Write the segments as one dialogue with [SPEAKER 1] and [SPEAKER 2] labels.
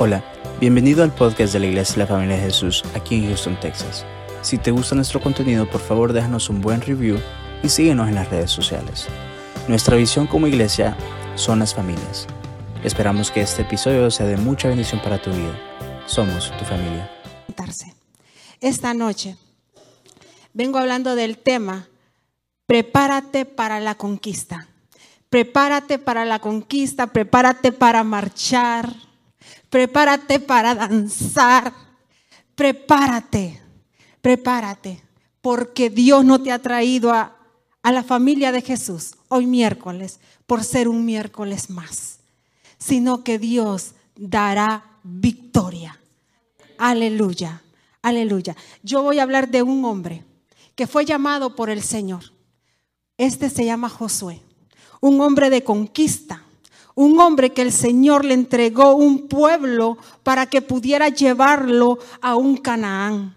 [SPEAKER 1] Hola, bienvenido al podcast de la Iglesia de la Familia de Jesús aquí en Houston, Texas. Si te gusta nuestro contenido, por favor déjanos un buen review y síguenos en las redes sociales. Nuestra visión como iglesia son las familias. Esperamos que este episodio sea de mucha bendición para tu vida. Somos tu familia.
[SPEAKER 2] Esta noche vengo hablando del tema, prepárate para la conquista. Prepárate para la conquista, prepárate para marchar prepárate para danzar, prepárate, prepárate, porque Dios no te ha traído a, a la familia de Jesús hoy miércoles por ser un miércoles más, sino que Dios dará victoria. Aleluya, aleluya. Yo voy a hablar de un hombre que fue llamado por el Señor. Este se llama Josué, un hombre de conquista un hombre que el Señor le entregó un pueblo para que pudiera llevarlo a un Canaán,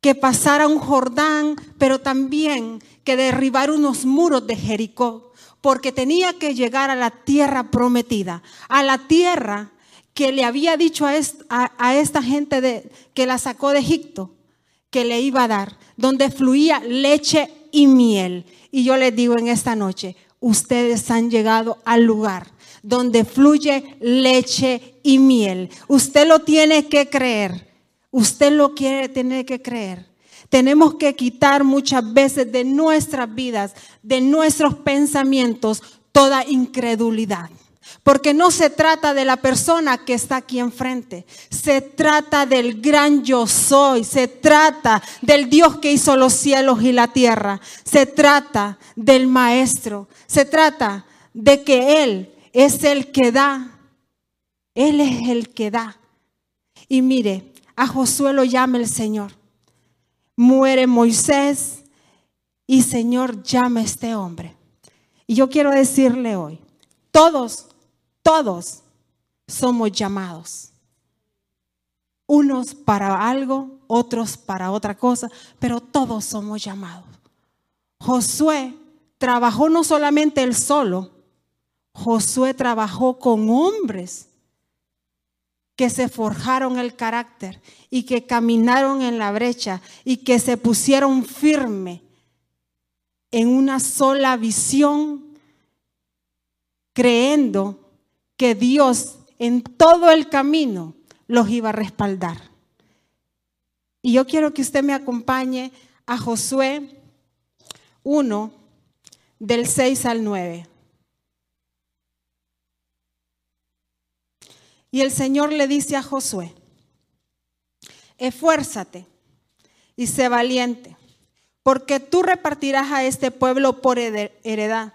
[SPEAKER 2] que pasara un Jordán, pero también que derribar unos muros de Jericó, porque tenía que llegar a la tierra prometida, a la tierra que le había dicho a, esta, gente que la sacó de Egipto, que le iba a dar, donde fluía leche y miel. Y yo les digo en esta noche, ustedes han llegado al lugar donde fluye leche y miel. Usted lo tiene que creer. Usted lo quiere tener que creer. Tenemos que quitar muchas veces de nuestras vidas, de nuestros pensamientos, toda incredulidad. Porque no se trata de la persona que está aquí enfrente. Se trata del gran yo soy. Se trata del Dios que hizo los cielos y la tierra. Se trata del Maestro. Se trata de que Él es el que da. Él es el que da. Y mire, a Josué lo llama el Señor. Muere Moisés y Señor llama a este hombre. Y yo quiero decirle hoy, todos, todos somos llamados. Unos para algo, otros para otra cosa, pero todos somos llamados. Josué trabajó no solamente él solo, Josué trabajó con hombres que se forjaron el carácter y que caminaron en la brecha y que se pusieron firme en una sola visión, creyendo que Dios en todo el camino los iba a respaldar. Y yo quiero que usted me acompañe a Josué 1, del 6 al 9. Y el Señor le dice a Josué, esfuérzate y sé valiente, porque tú repartirás a este pueblo por heredad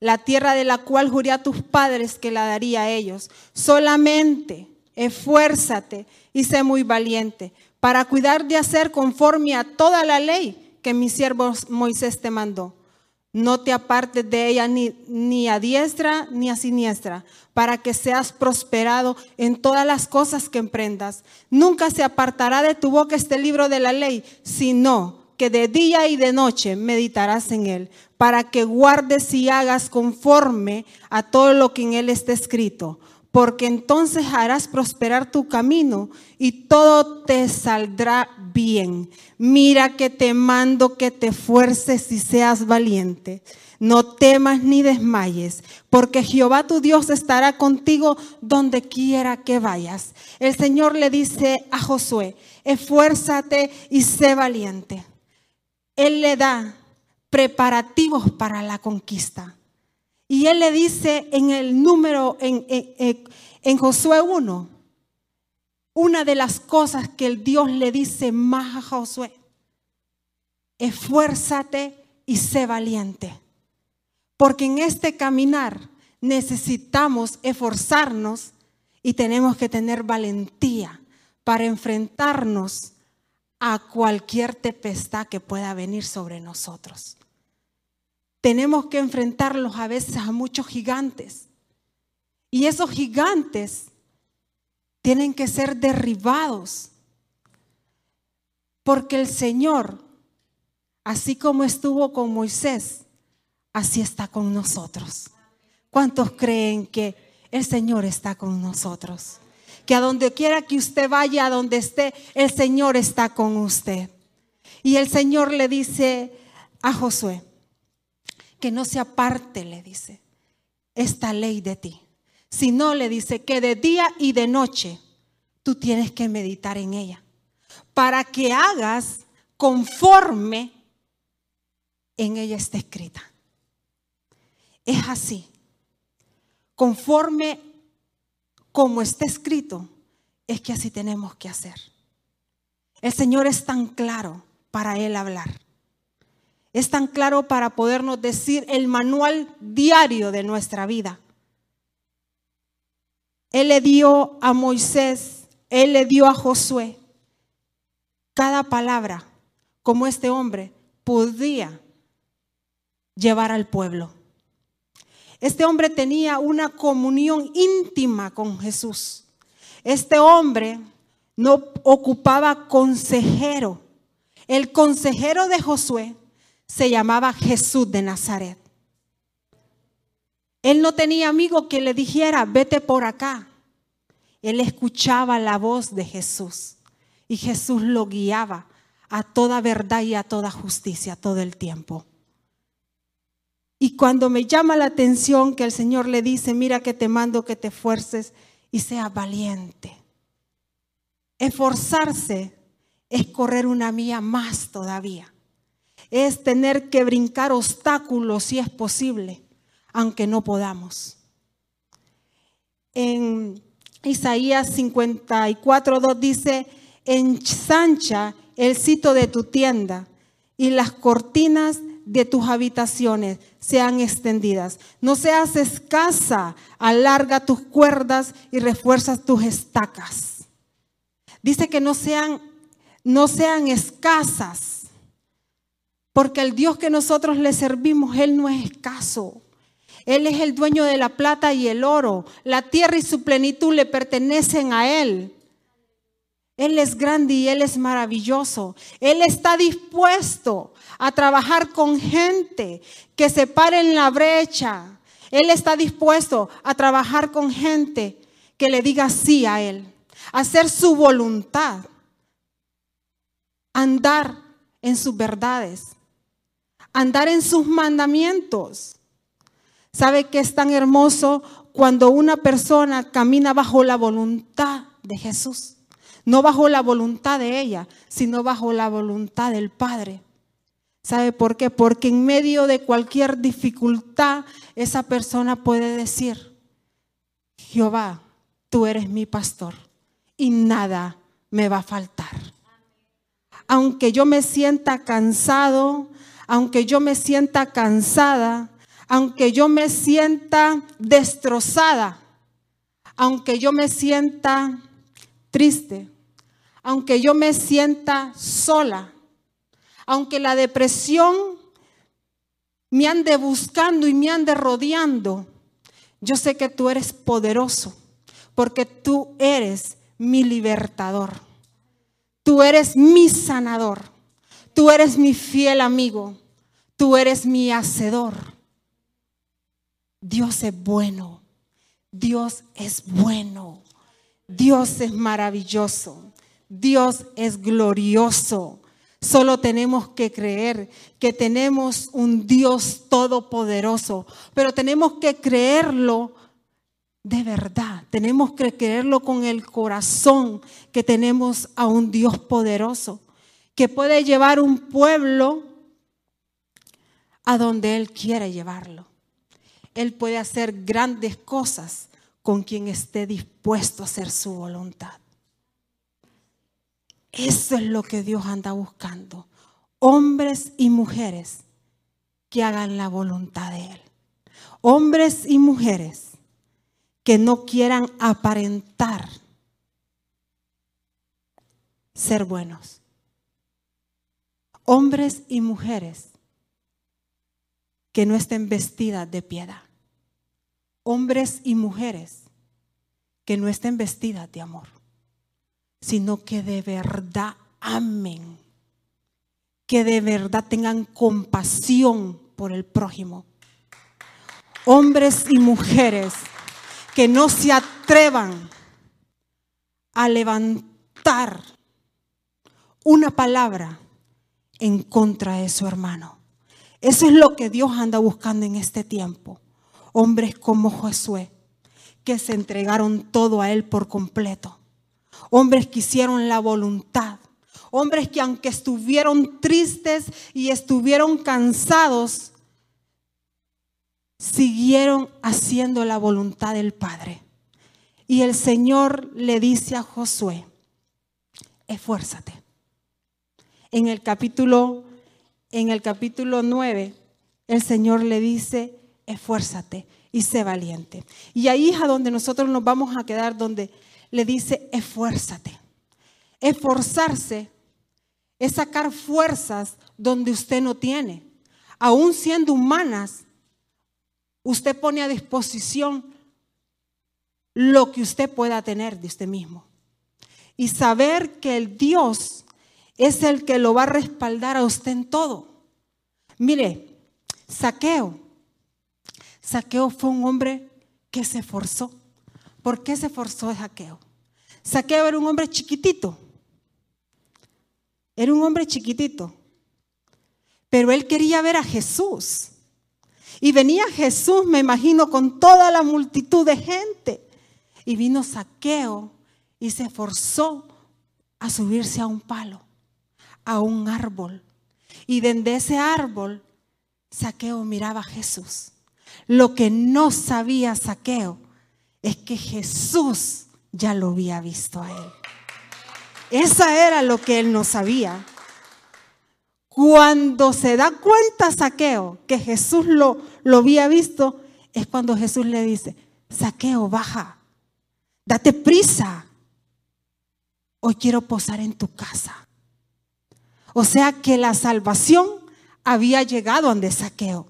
[SPEAKER 2] la tierra de la cual juré a tus padres que la daría a ellos. Solamente esfuérzate y sé muy valiente para cuidar de hacer conforme a toda la ley que mi siervo Moisés te mandó. No te apartes de ella ni, ni, a diestra ni a siniestra, para que seas prosperado en todas las cosas que emprendas. Nunca se apartará de tu boca este libro de la ley, sino que de día y de noche meditarás en él, para que guardes y hagas conforme a todo lo que en él está escrito porque entonces harás prosperar tu camino y todo te saldrá bien. Mira que te mando que te fuerces y seas valiente. No temas ni desmayes, porque Jehová tu Dios estará contigo donde quiera que vayas. El Señor le dice a Josué, esfuérzate y sé valiente. Él le da preparativos para la conquista. Y él le dice en el número, en, en, Josué 1, una de las cosas que el Dios le dice más a Josué, esfuérzate y sé valiente. Porque en este caminar necesitamos esforzarnos y tenemos que tener valentía para enfrentarnos a cualquier tempestad que pueda venir sobre nosotros tenemos que enfrentarlos a veces a muchos gigantes. Y esos gigantes tienen que ser derribados. Porque el Señor, así como estuvo con Moisés, así está con nosotros. ¿Cuántos creen que el Señor está con nosotros? que a donde quiera que usted vaya, a donde esté, el Señor está con usted. Y el Señor le dice a Josué, que no se aparte, le dice, esta ley de ti. Si no, le dice que de día y de noche tú tienes que meditar en ella, para que hagas conforme en ella está escrita. Es así, conforme como está escrito, es que así tenemos que hacer. El Señor es tan claro para Él hablar. Es tan claro para podernos decir el manual diario de nuestra vida. Él le dio a Moisés, Él le dio a Josué cada palabra como este hombre podía llevar al pueblo. Este hombre tenía una comunión íntima con Jesús. Este hombre no ocupaba consejero. El consejero de Josué se llamaba Jesús de Nazaret. Él no tenía amigo que le dijera, vete por acá. Él escuchaba la voz de Jesús y Jesús lo guiaba a toda verdad y a toda justicia todo el tiempo. Y cuando me llama la atención que el Señor le dice, mira que te mando que te esfuerces y seas valiente. Esforzarse es correr una mía más todavía. Es tener que brincar obstáculos si es posible, aunque no podamos. En Isaías 54, 2 dice, ensancha el sitio de tu tienda y las cortinas de tus habitaciones sean extendidas. No seas escasa, alarga tus cuerdas y refuerzas tus estacas. Dice que no sean, no sean escasas, porque el Dios que nosotros le servimos, Él no es escaso. Él es el dueño de la plata y el oro. La tierra y su plenitud le pertenecen a Él. Él es grande y Él es maravilloso. Él está dispuesto a trabajar con gente que se pare en la brecha. Él está dispuesto a trabajar con gente que le diga sí a Él, hacer su voluntad, andar en sus verdades, andar en sus mandamientos. ¿Sabe que es tan hermoso cuando una persona camina bajo la voluntad de Jesús? No bajo la voluntad de ella, sino bajo la voluntad del Padre. ¿Sabe por qué? Porque en medio de cualquier dificultad, esa persona puede decir, Jehová, tú eres mi pastor y nada me va a faltar. Aunque yo me sienta cansado, aunque yo me sienta cansada, aunque yo me sienta destrozada, aunque yo me sienta triste, aunque yo me sienta sola, aunque la depresión me ande buscando y me ande rodeando, yo sé que tú eres poderoso, porque tú eres mi libertador. Tú eres mi sanador. Tú eres mi fiel amigo. Tú eres mi hacedor. Dios es bueno. Dios es bueno. Dios es maravilloso. Dios es glorioso. Solo tenemos que creer que tenemos un Dios todopoderoso, pero tenemos que creerlo de verdad. Tenemos que creerlo con el corazón que tenemos a un Dios poderoso, que puede llevar un pueblo a donde Él quiere llevarlo. Él puede hacer grandes cosas con quien esté dispuesto a hacer su voluntad. Eso es lo que Dios anda buscando. Hombres y mujeres que hagan la voluntad de Él. Hombres y mujeres que no quieran aparentar ser buenos. Hombres y mujeres que no estén vestidas de piedad. Hombres y mujeres que no estén vestidas de amor sino que de verdad amen, que de verdad tengan compasión por el prójimo. Hombres y mujeres que no se atrevan a levantar una palabra en contra de su hermano. Eso es lo que Dios anda buscando en este tiempo. Hombres como Josué, que se entregaron todo a Él por completo. Hombres que hicieron la voluntad. Hombres que aunque estuvieron tristes y estuvieron cansados, siguieron haciendo la voluntad del Padre. Y el Señor le dice a Josué, esfuérzate. En el capítulo en el capítulo 9, el Señor le dice, esfuérzate y sé valiente. Y ahí es a donde nosotros nos vamos a quedar, donde le dice, esfuérzate. Esforzarse es sacar fuerzas donde usted no tiene. Aún siendo humanas, usted pone a disposición lo que usted pueda tener de usted mismo. Y saber que el Dios es el que lo va a respaldar a usted en todo. Mire, Saqueo. Saqueo fue un hombre que se esforzó. ¿Por qué se esforzó Saqueo? Saqueo era un hombre chiquitito. Era un hombre chiquitito. Pero él quería ver a Jesús. Y venía Jesús, me imagino, con toda la multitud de gente. Y vino Saqueo y se esforzó a subirse a un palo a un árbol. Y desde ese árbol, Saqueo miraba a Jesús. Lo que no sabía Saqueo es que Jesús ya lo había visto a él. Esa era lo que él no sabía. Cuando se da cuenta Saqueo que Jesús lo, lo había visto, es cuando Jesús le dice, Saqueo, baja, date prisa. Hoy quiero posar en tu casa. O sea que la salvación había llegado donde saqueo.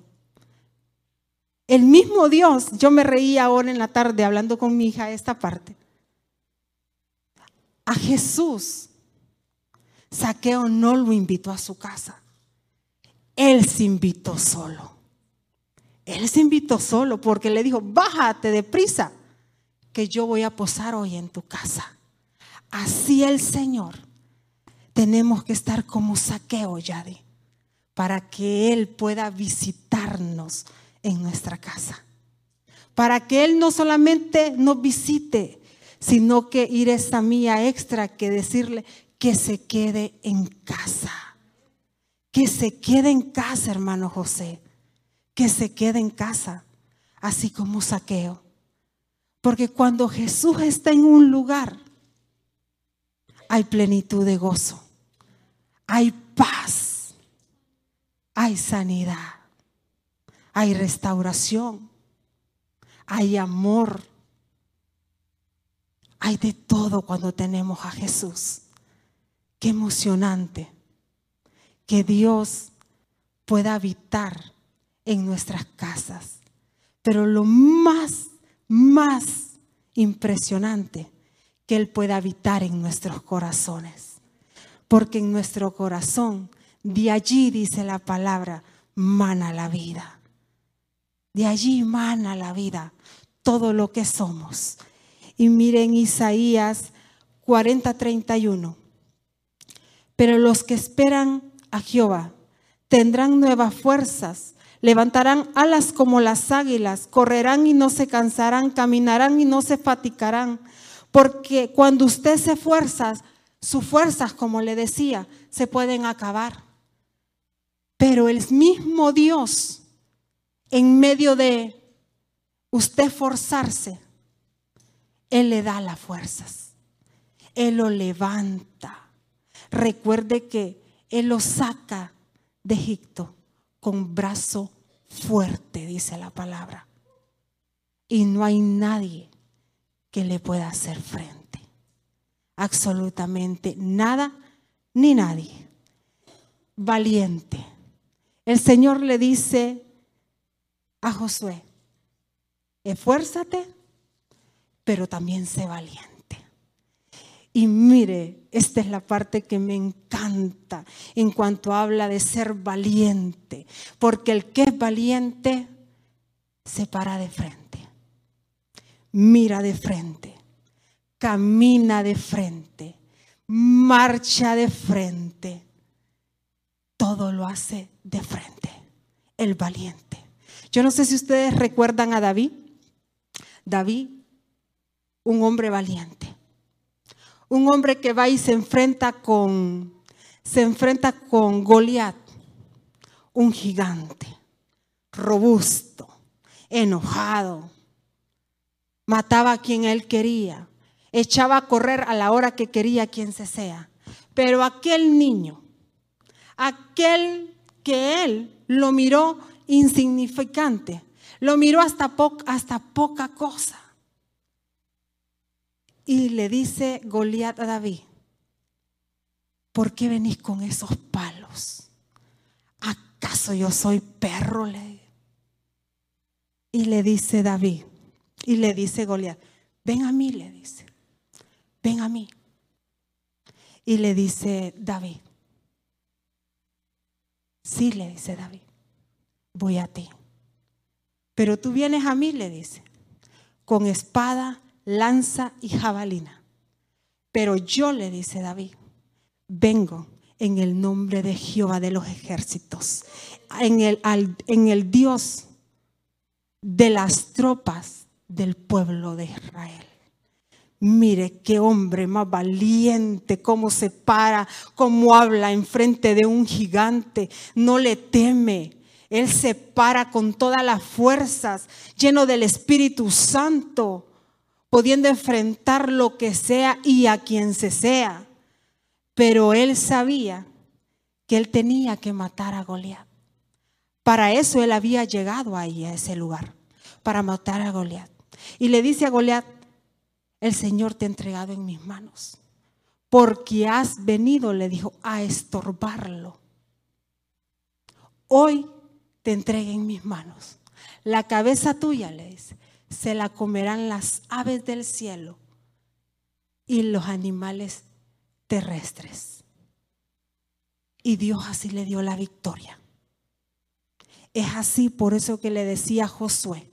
[SPEAKER 2] El mismo Dios, yo me reía ahora en la tarde hablando con mi hija esta parte. A Jesús, Saqueo no lo invitó a su casa. Él se invitó solo. Él se invitó solo porque le dijo, bájate deprisa, que yo voy a posar hoy en tu casa. Así el Señor tenemos que estar como saqueo, Yadi, para que Él pueda visitarnos en nuestra casa. Para que Él no solamente nos visite, sino que ir esa mía extra que decirle que se quede en casa. Que se quede en casa, hermano José. Que se quede en casa, así como saqueo. Porque cuando Jesús está en un lugar, hay plenitud de gozo, hay paz, hay sanidad, hay restauración, hay amor, hay de todo cuando tenemos a Jesús. Qué emocionante que Dios pueda habitar en nuestras casas. Pero lo más, más impresionante que Él pueda habitar en nuestros corazones. Porque en nuestro corazón, de allí dice la palabra, mana la vida. De allí mana la vida, todo lo que somos. Y miren Isaías 40, 31. Pero los que esperan a Jehová tendrán nuevas fuerzas, levantarán alas como las águilas, correrán y no se cansarán, caminarán y no se fatigarán porque cuando usted se esfuerza, sus fuerzas, como le decía, se pueden acabar. Pero el mismo Dios, en medio de usted forzarse, Él le da las fuerzas. Él lo levanta. Recuerde que Él lo saca de Egipto con brazo fuerte, dice la palabra. Y no hay nadie que le pueda hacer frente. Absolutamente nada ni nadie. Valiente. El Señor le dice a Josué, esfuérzate, pero también sé valiente. Y mire, esta es la parte que me encanta en cuanto habla de ser valiente, porque el que es valiente se para de frente mira de frente, camina de frente, marcha de frente, todo lo hace de frente, el valiente. Yo no sé si ustedes recuerdan a David. David, un hombre valiente, un hombre que va y se enfrenta con, se enfrenta con Goliat, un gigante, robusto, enojado, mataba a quien él quería, echaba a correr a la hora que quería quien se sea. Pero aquel niño, aquel que él lo miró insignificante, lo miró hasta, hasta poca cosa. Y le dice Goliat a David, ¿por qué venís con esos palos? ¿Acaso yo soy perro? Y le dice David, y le dice Goliat, ven a mí, le dice, ven a mí. Y le dice David, sí, le dice David, voy a ti. Pero tú vienes a mí, le dice, con espada, lanza y jabalina. Pero yo, le dice David, vengo en el nombre de Jehová de los ejércitos, en el, en el Dios de las tropas del pueblo de Israel. Mire qué hombre más valiente, cómo se para, cómo habla enfrente de un gigante, no le teme. Él se para con todas las fuerzas, lleno del Espíritu Santo, pudiendo enfrentar lo que sea y a quien se sea. Pero él sabía que él tenía que matar a Goliat. Para eso él había llegado ahí a ese lugar, para matar a Goliat. Y le dice a Goliat, el Señor te ha entregado en mis manos, porque has venido, le dijo, a estorbarlo. Hoy te entregué en mis manos. La cabeza tuya, le dice, se la comerán las aves del cielo y los animales terrestres. Y Dios así le dio la victoria. Es así por eso que le decía a Josué,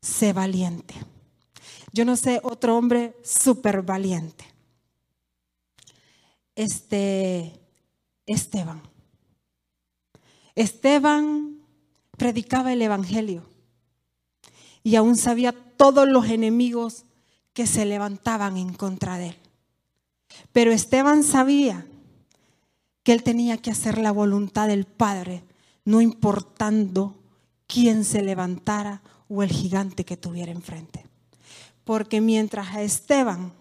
[SPEAKER 2] sé valiente. Yo no sé, otro hombre súper valiente. Este, Esteban. Esteban predicaba el Evangelio y aún sabía todos los enemigos que se levantaban en contra de él. Pero Esteban sabía que él tenía que hacer la voluntad del Padre, no importando quién se levantara o el gigante que tuviera enfrente. Porque mientras a Esteban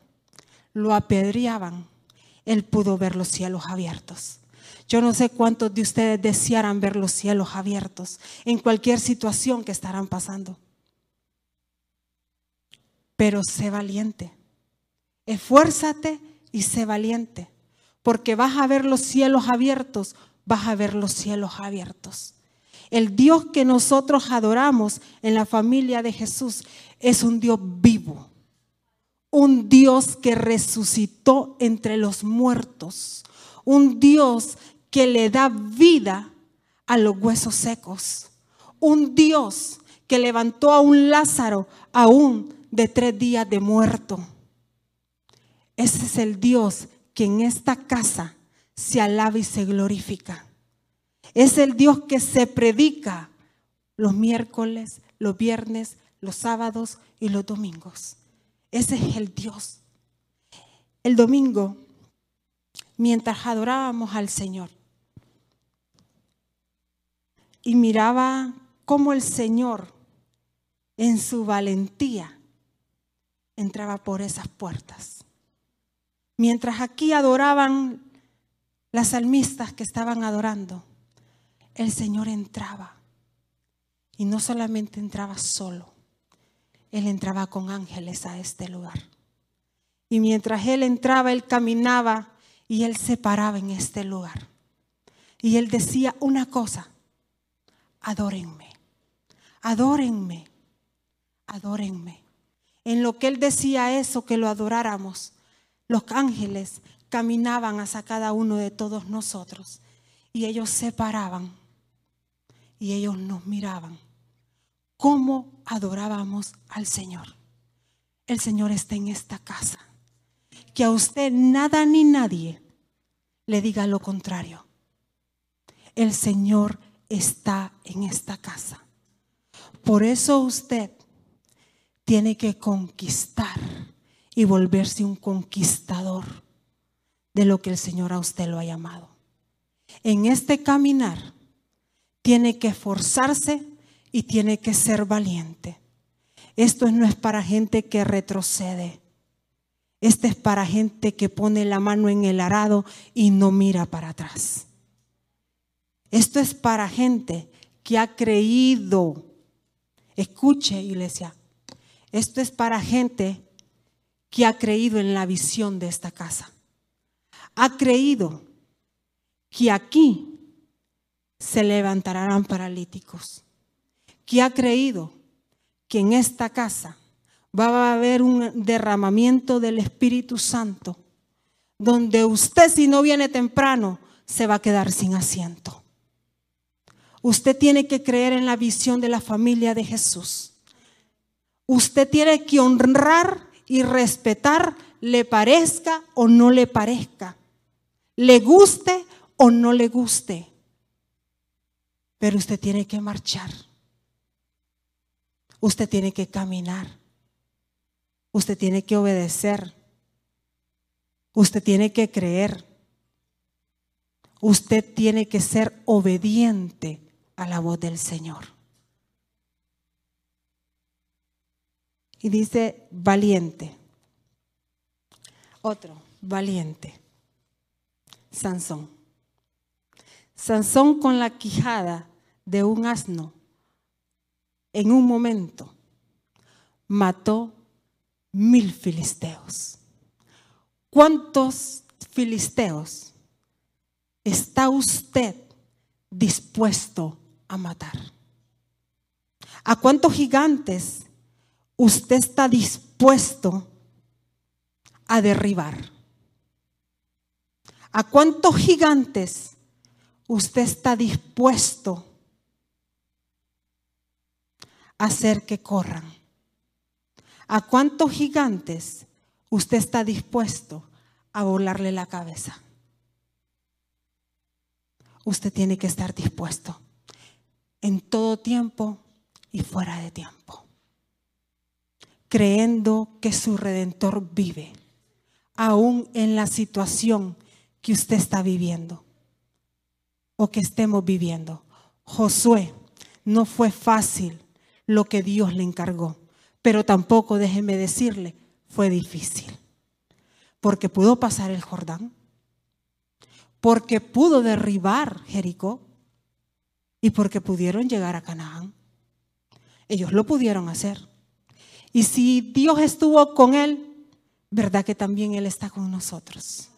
[SPEAKER 2] lo apedreaban, él pudo ver los cielos abiertos. Yo no sé cuántos de ustedes desearan ver los cielos abiertos en cualquier situación que estarán pasando. Pero sé valiente. Esfuérzate y sé valiente. Porque vas a ver los cielos abiertos, vas a ver los cielos abiertos. El Dios que nosotros adoramos en la familia de Jesús es un Dios vivo, un Dios que resucitó entre los muertos, un Dios que le da vida a los huesos secos, un Dios que levantó a un Lázaro aún de tres días de muerto. Ese es el Dios que en esta casa se alaba y se glorifica. Es el Dios que se predica los miércoles, los viernes, los sábados y los domingos. Ese es el Dios. El domingo, mientras adorábamos al Señor, y miraba cómo el Señor, en su valentía, entraba por esas puertas. Mientras aquí adoraban las salmistas que estaban adorando, el Señor entraba. Y no solamente entraba solo, Él entraba con ángeles a este lugar. Y mientras Él entraba, Él caminaba y Él se paraba en este lugar. Y Él decía una cosa, adórenme, adórenme, adórenme. En lo que Él decía eso, que lo adoráramos, los ángeles caminaban hacia cada uno de todos nosotros y ellos se paraban y ellos nos miraban. ¿Cómo adorábamos al Señor? El Señor está en esta casa. que a usted nada ni nadie le diga lo contrario. El Señor está en esta casa. Por eso usted tiene que conquistar y volverse un conquistador de lo que el Señor a usted lo ha llamado. En este caminar tiene que esforzarse y tiene que ser valiente. Esto no es para gente que retrocede. Este es para gente que pone la mano en el arado y no mira para atrás. Esto es para gente que ha creído. Escuche, iglesia. Esto es para gente que ha creído en la visión de esta casa. Ha creído que aquí se levantarán paralíticos. Que ha creído que en esta casa va a haber un derramamiento del Espíritu Santo, donde usted si no viene temprano se va a quedar sin asiento. Usted tiene que creer en la visión de la familia de Jesús. Usted tiene que honrar y respetar, le parezca o no le parezca, le guste o no le guste. Pero usted tiene que marchar. Usted tiene que caminar. Usted tiene que obedecer. Usted tiene que creer. Usted tiene que ser obediente a la voz del Señor. Y dice valiente. Otro, valiente. Sansón. Sansón con la quijada de un asno en un momento mató mil filisteos. ¿Cuántos filisteos está usted dispuesto a matar? ¿A cuántos gigantes usted está dispuesto a derribar? ¿A cuántos gigantes usted está dispuesto hacer que corran? ¿A cuántos gigantes usted está dispuesto a volarle la cabeza? Usted tiene que estar dispuesto en todo tiempo y fuera de tiempo, creyendo que su redentor vive, aún en la situación que usted está viviendo o que estemos viviendo. Josué, no fue fácil lo que Dios le encargó. Pero tampoco, déjeme decirle, fue difícil. Porque pudo pasar el Jordán. Porque pudo derribar Jericó. Y porque pudieron llegar a Canaán. Ellos lo pudieron hacer. Y si Dios estuvo con él, ¿verdad que también Él está con nosotros?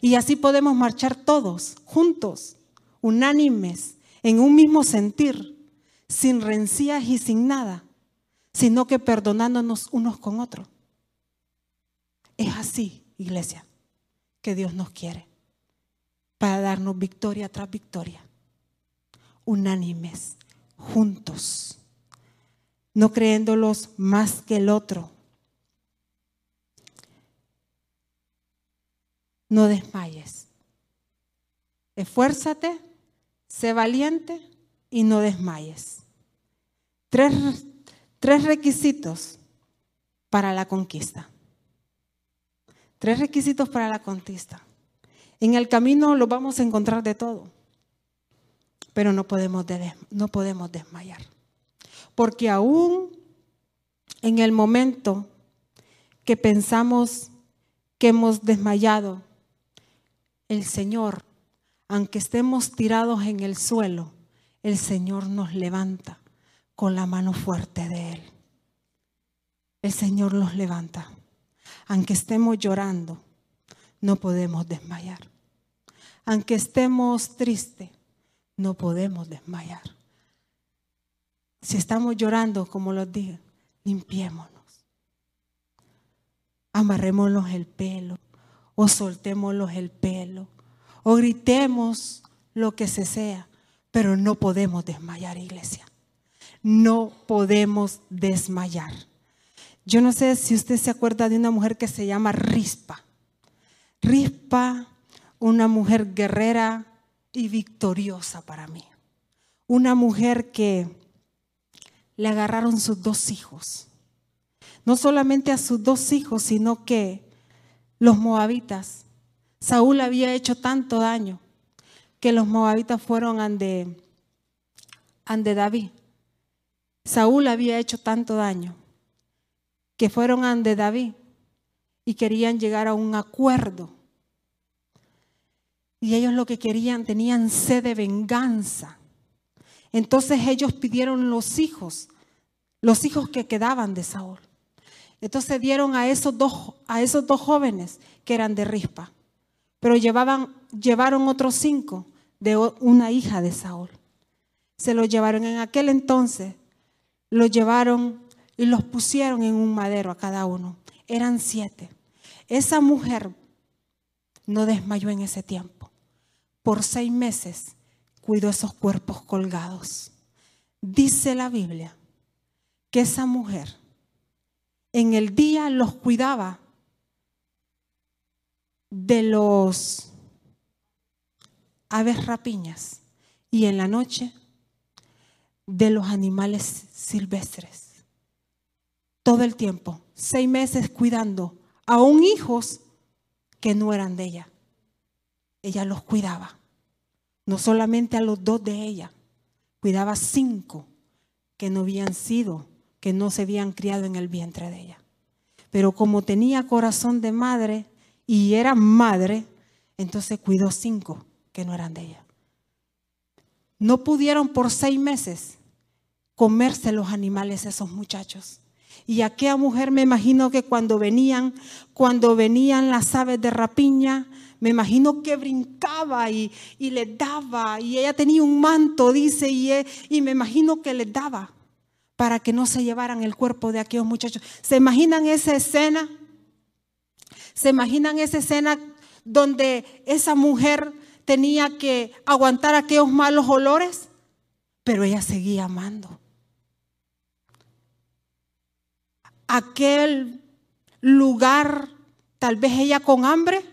[SPEAKER 2] Y así podemos marchar todos, juntos, unánimes, en un mismo sentir sin rencillas y sin nada, sino que perdonándonos unos con otros. Es así, iglesia, que Dios nos quiere, para darnos victoria tras victoria, unánimes, juntos, no creyéndolos más que el otro. No desmayes. Esfuérzate, sé valiente y no desmayes. Tres, requisitos para la conquista. Tres requisitos para la conquista. En el camino lo vamos a encontrar de todo, pero no podemos, no podemos desmayar. Porque aún en el momento que pensamos que hemos desmayado, el Señor, aunque estemos tirados en el suelo, el Señor nos levanta con la mano fuerte de Él. El Señor nos levanta. Aunque estemos llorando, no podemos desmayar. Aunque estemos tristes, no podemos desmayar. Si estamos llorando, como los dije, limpiémonos. Amarrémonos el pelo o soltémonos el pelo o gritemos lo que se sea, pero no podemos desmayar, iglesia no podemos desmayar. Yo no sé si usted se acuerda de una mujer que se llama Rispa. Rispa, una mujer guerrera y victoriosa para mí. Una mujer que le agarraron sus dos hijos. No solamente a sus dos hijos, sino que los moabitas. Saúl había hecho tanto daño que los moabitas fueron ante, ante David. Saúl había hecho tanto daño que fueron ante David y querían llegar a un acuerdo. Y ellos lo que querían, tenían sed de venganza. Entonces ellos pidieron los hijos, los hijos que quedaban de Saúl. Entonces dieron a esos dos, a esos dos jóvenes que eran de Rispa, pero llevaban, llevaron otros cinco de una hija de Saúl. Se los llevaron en aquel entonces, los llevaron y los pusieron en un madero a cada uno. Eran siete. Esa mujer no desmayó en ese tiempo. Por seis meses cuidó esos cuerpos colgados. Dice la Biblia que esa mujer en el día los cuidaba de los aves rapiñas y en la noche de los animales silvestres. Todo el tiempo, seis meses cuidando, aún hijos que no eran de ella. Ella los cuidaba. No solamente a los dos de ella, cuidaba cinco que no habían sido, que no se habían criado en el vientre de ella. Pero como tenía corazón de madre y era madre, entonces cuidó cinco que no eran de ella. No pudieron por seis meses comerse los animales esos muchachos. Y aquella mujer me imagino que cuando venían, cuando venían las aves de rapiña, me imagino que brincaba y, y les daba, y ella tenía un manto, dice, y, e, y me imagino que les daba para que no se llevaran el cuerpo de aquellos muchachos. ¿Se imaginan esa escena? ¿Se imaginan esa escena donde esa mujer tenía que aguantar aquellos malos olores? Pero ella seguía amando. Aquel lugar, tal vez ella con hambre,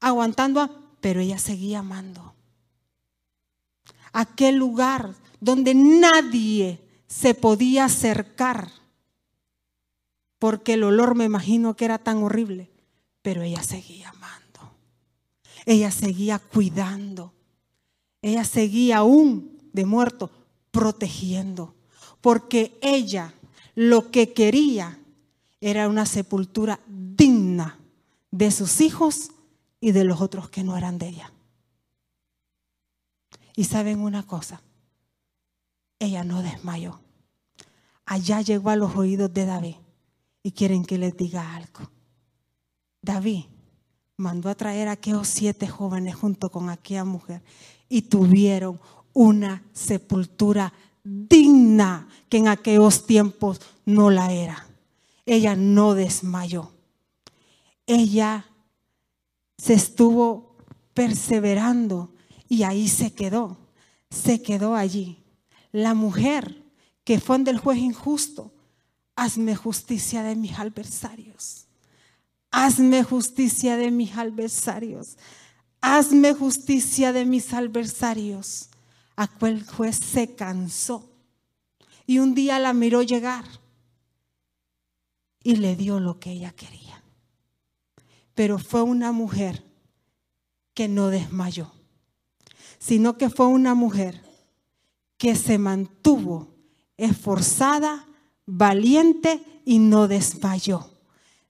[SPEAKER 2] aguantando, pero ella seguía amando. Aquel lugar donde nadie se podía acercar, porque el olor me imagino que era tan horrible, pero ella seguía amando, ella seguía cuidando, ella seguía aún de muerto protegiendo, porque ella lo que quería era una sepultura digna de sus hijos y de los otros que no eran de ella. Y saben una cosa, ella no desmayó. Allá llegó a los oídos de David y quieren que les diga algo. David mandó a traer a aquellos siete jóvenes junto con aquella mujer y tuvieron una sepultura digna que en aquellos tiempos no la era. Ella no desmayó. Ella se estuvo perseverando y ahí se quedó, se quedó allí. La mujer que fue del juez injusto, hazme justicia de mis adversarios. Hazme justicia de mis adversarios. Hazme justicia de mis adversarios. Aquel juez se cansó y un día la miró llegar y le dio lo que ella quería pero fue una mujer que no desmayó, sino que fue una mujer que se mantuvo esforzada, valiente y no desmayó.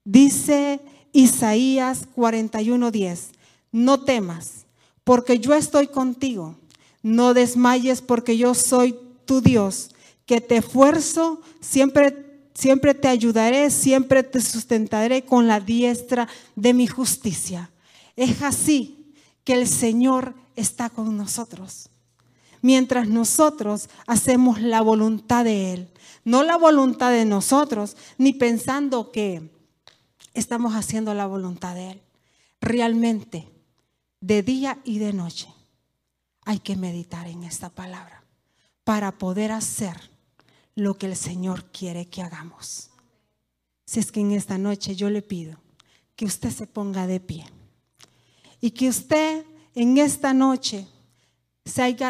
[SPEAKER 2] Dice Isaías 41:10, no temas, porque yo estoy contigo, no desmayes porque yo soy tu Dios, que te esfuerzo, siempre Siempre te ayudaré, siempre te sustentaré con la diestra de mi justicia. Es así que el Señor está con nosotros. Mientras nosotros hacemos la voluntad de Él, no la voluntad de nosotros, ni pensando que estamos haciendo la voluntad de Él. Realmente, de día y de noche, hay que meditar en esta palabra para poder hacer lo que el Señor quiere que hagamos. Si es que en esta noche yo le pido que usted se ponga de pie. y que usted en esta noche se haya